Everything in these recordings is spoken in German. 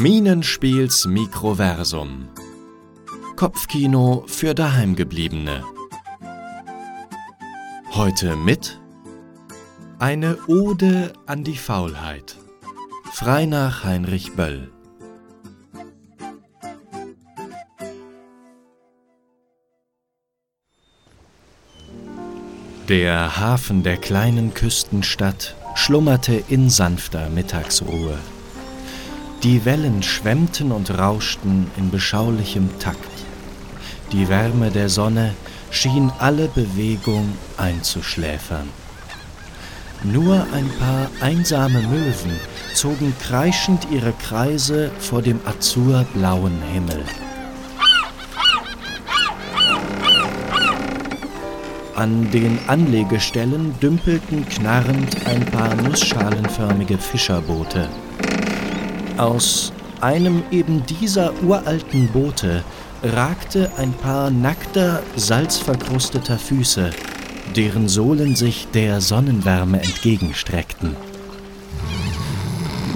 Minenspiels Mikroversum. Kopfkino für Daheimgebliebene. Heute mit Eine Ode an die Faulheit. Frei nach Heinrich Böll. Der Hafen der kleinen Küstenstadt schlummerte in sanfter Mittagsruhe. Die Wellen schwemmten und rauschten in beschaulichem Takt. Die Wärme der Sonne schien alle Bewegung einzuschläfern. Nur ein paar einsame Möwen zogen kreischend ihre Kreise vor dem azurblauen Himmel. An den Anlegestellen dümpelten knarrend ein paar nussschalenförmige Fischerboote. Aus einem eben dieser uralten Boote ragte ein paar nackter, salzverkrusteter Füße, deren Sohlen sich der Sonnenwärme entgegenstreckten.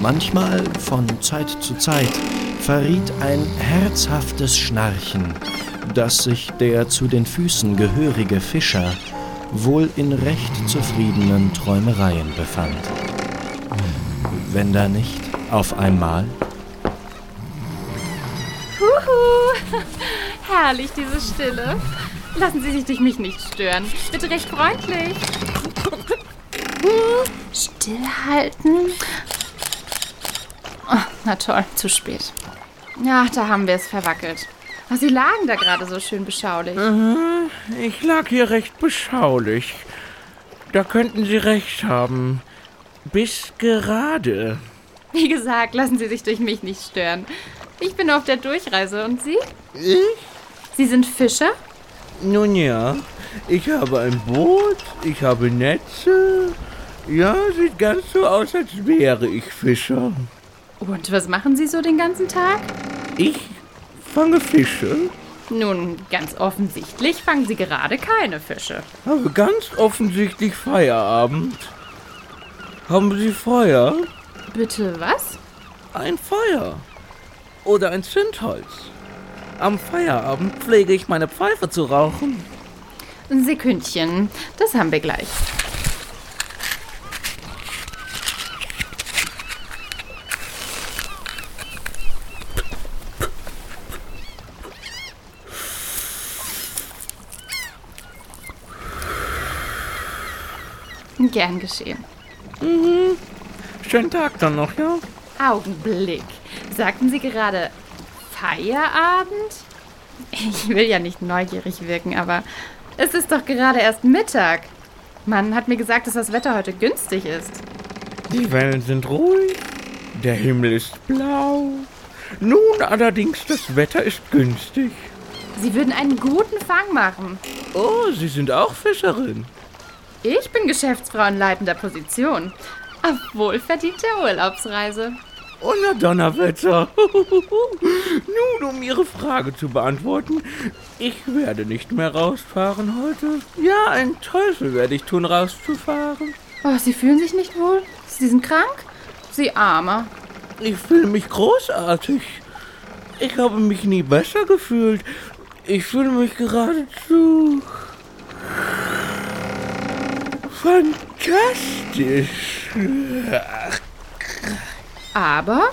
Manchmal, von Zeit zu Zeit, verriet ein herzhaftes Schnarchen, dass sich der zu den Füßen gehörige Fischer wohl in recht zufriedenen Träumereien befand. Wenn da nicht auf einmal Huhu, herrlich diese Stille. Lassen Sie sich durch mich nicht stören. Bitte recht freundlich. Hm, Stillhalten. Oh, na toll, zu spät. Ach, da haben wir es verwackelt. Ach, Sie lagen da gerade so schön beschaulich. Ich lag hier recht beschaulich. Da könnten Sie recht haben. Bis gerade. Wie gesagt, lassen Sie sich durch mich nicht stören. Ich bin auf der Durchreise und Sie? Ich? Sie sind Fischer? Nun ja, ich habe ein Boot, ich habe Netze. Ja, sieht ganz so aus, als wäre ich Fischer. Und was machen Sie so den ganzen Tag? Ich fange Fische, Nun, ganz offensichtlich fangen Sie gerade keine Fische. habe ganz offensichtlich Feierabend. Haben Sie Feuer? Bitte was? Ein Feuer. Oder ein Zündholz. Am Feierabend pflege ich meine Pfeife zu rauchen. Ein Sekündchen, das haben wir gleich. Gern geschehen. Schönen Tag dann noch, ja? Augenblick. Sagten Sie gerade Feierabend? Ich will ja nicht neugierig wirken, aber es ist doch gerade erst Mittag. Man hat mir gesagt, dass das Wetter heute günstig ist. Die Wellen sind ruhig, der Himmel ist blau. Nun allerdings, das Wetter ist günstig. Sie würden einen guten Fang machen. Oh, Sie sind auch Fischerin. Ich bin Geschäftsfrau in leitender Position. Auf wohlverdiente Urlaubsreise. Oh, na Donnerwetter. Nun, um Ihre Frage zu beantworten, ich werde nicht mehr rausfahren heute. Ja, ein Teufel werde ich tun, rauszufahren. Oh, Sie fühlen sich nicht wohl? Sie sind krank? Sie Armer. Ich fühle mich großartig. Ich habe mich nie besser gefühlt. Ich fühle mich geradezu fantastisch. Aber?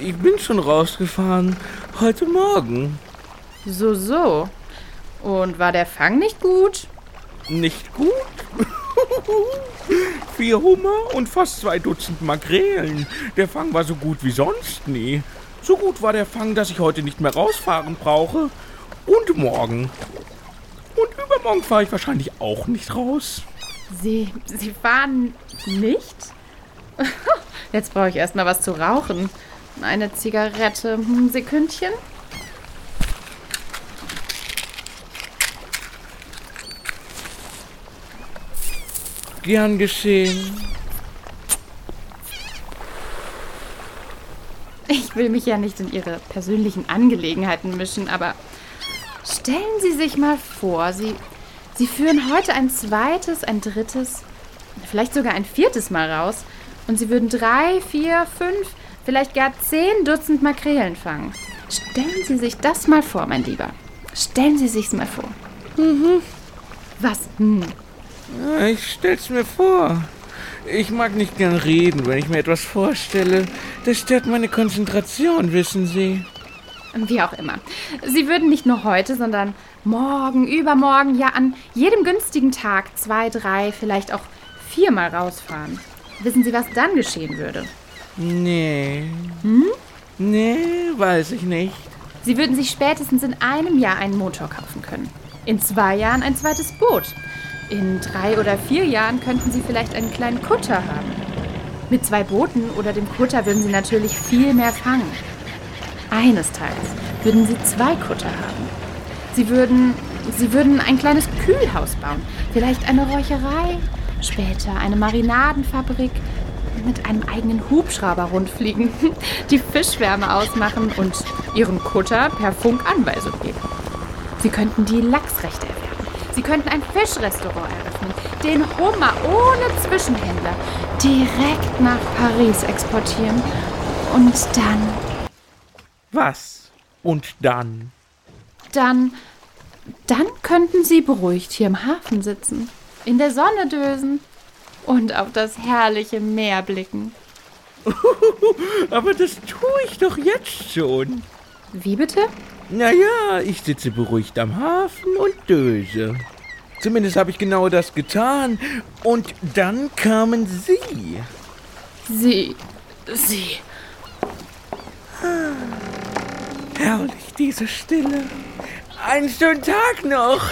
Ich bin schon rausgefahren. Heute Morgen. So, so. Und war der Fang nicht gut? Nicht gut? Vier Hummer und fast zwei Dutzend Makrelen. Der Fang war so gut wie sonst nie. So gut war der Fang, dass ich heute nicht mehr rausfahren brauche. Und morgen. Und übermorgen fahre ich wahrscheinlich auch nicht raus. Sie, Sie fahren nicht? Jetzt brauche ich erstmal was zu rauchen. Eine Zigarette. Hm, Sekündchen. Gern geschehen. Ich will mich ja nicht in Ihre persönlichen Angelegenheiten mischen, aber stellen Sie sich mal vor, Sie, Sie führen heute ein zweites, ein drittes, vielleicht sogar ein viertes Mal raus und Sie würden drei, vier, fünf, vielleicht gar zehn Dutzend Makrelen fangen. Stellen Sie sich das mal vor, mein Lieber. Stellen Sie sich's mal vor. Mhm. Was? Hm. Ja, ich stell's mir vor. Ich mag nicht gern reden, wenn ich mir etwas vorstelle. Das stört meine Konzentration, wissen Sie. Wie auch immer. Sie würden nicht nur heute, sondern morgen, übermorgen, ja an jedem günstigen Tag zwei, drei, vielleicht auch viermal rausfahren. Wissen Sie, was dann geschehen würde? Nee. Hm? Nee, weiß ich nicht. Sie würden sich spätestens in einem Jahr einen Motor kaufen können. In zwei Jahren ein zweites Boot. In drei oder vier Jahren könnten Sie vielleicht einen kleinen Kutter haben. Mit zwei Booten oder dem Kutter würden Sie natürlich viel mehr fangen. Eines Tages würden Sie zwei Kutter haben. Sie würden, Sie würden ein kleines Kühlhaus bauen, vielleicht eine Räucherei, später eine Marinadenfabrik, mit einem eigenen Hubschrauber rundfliegen, die Fischwärme ausmachen und ihren Kutter per Funk Anweisung geben. Sie könnten die Lachsrechte erwerben. Sie könnten ein Fischrestaurant eröffnen, den Hummer ohne Zwischenhändler direkt nach Paris exportieren und dann. Was? Und dann? Dann. Dann könnten Sie beruhigt hier im Hafen sitzen, in der Sonne dösen und auf das herrliche Meer blicken. Aber das tue ich doch jetzt schon. Wie bitte? Naja, ich sitze beruhigt am Hafen und döse. Zumindest habe ich genau das getan. Und dann kamen Sie. Sie. Sie. Herrlich, diese Stille. Einen schönen Tag noch.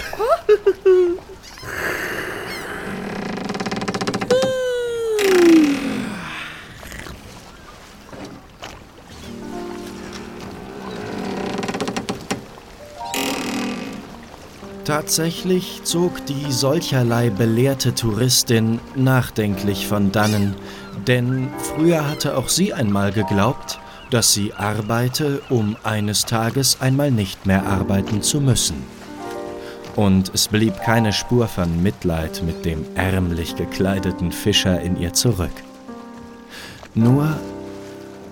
Tatsächlich zog die solcherlei belehrte Touristin nachdenklich von dannen, denn früher hatte auch sie einmal geglaubt, dass sie arbeite, um eines Tages einmal nicht mehr arbeiten zu müssen. Und es blieb keine Spur von Mitleid mit dem ärmlich gekleideten Fischer in ihr zurück. Nur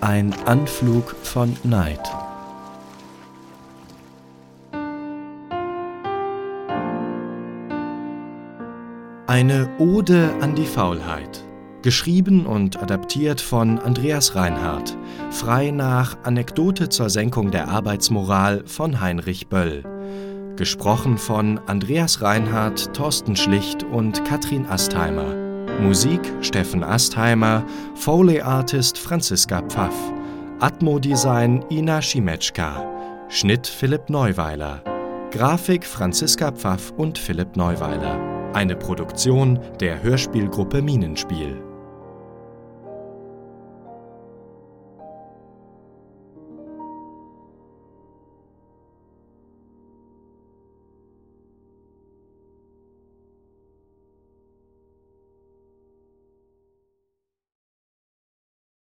ein Anflug von Neid. Eine Ode an die Faulheit. Geschrieben und adaptiert von Andreas Reinhardt. Frei nach Anekdote zur Senkung der Arbeitsmoral von Heinrich Böll. Gesprochen von Andreas Reinhardt, Thorsten Schlicht und Katrin Astheimer. Musik Steffen Astheimer, Foley Artist Franziska Pfaff. Atmo-Design Ina Schimetschka. Schnitt Philipp Neuweiler. Grafik Franziska Pfaff und Philipp Neuweiler. Eine Produktion der Hörspielgruppe Minenspiel.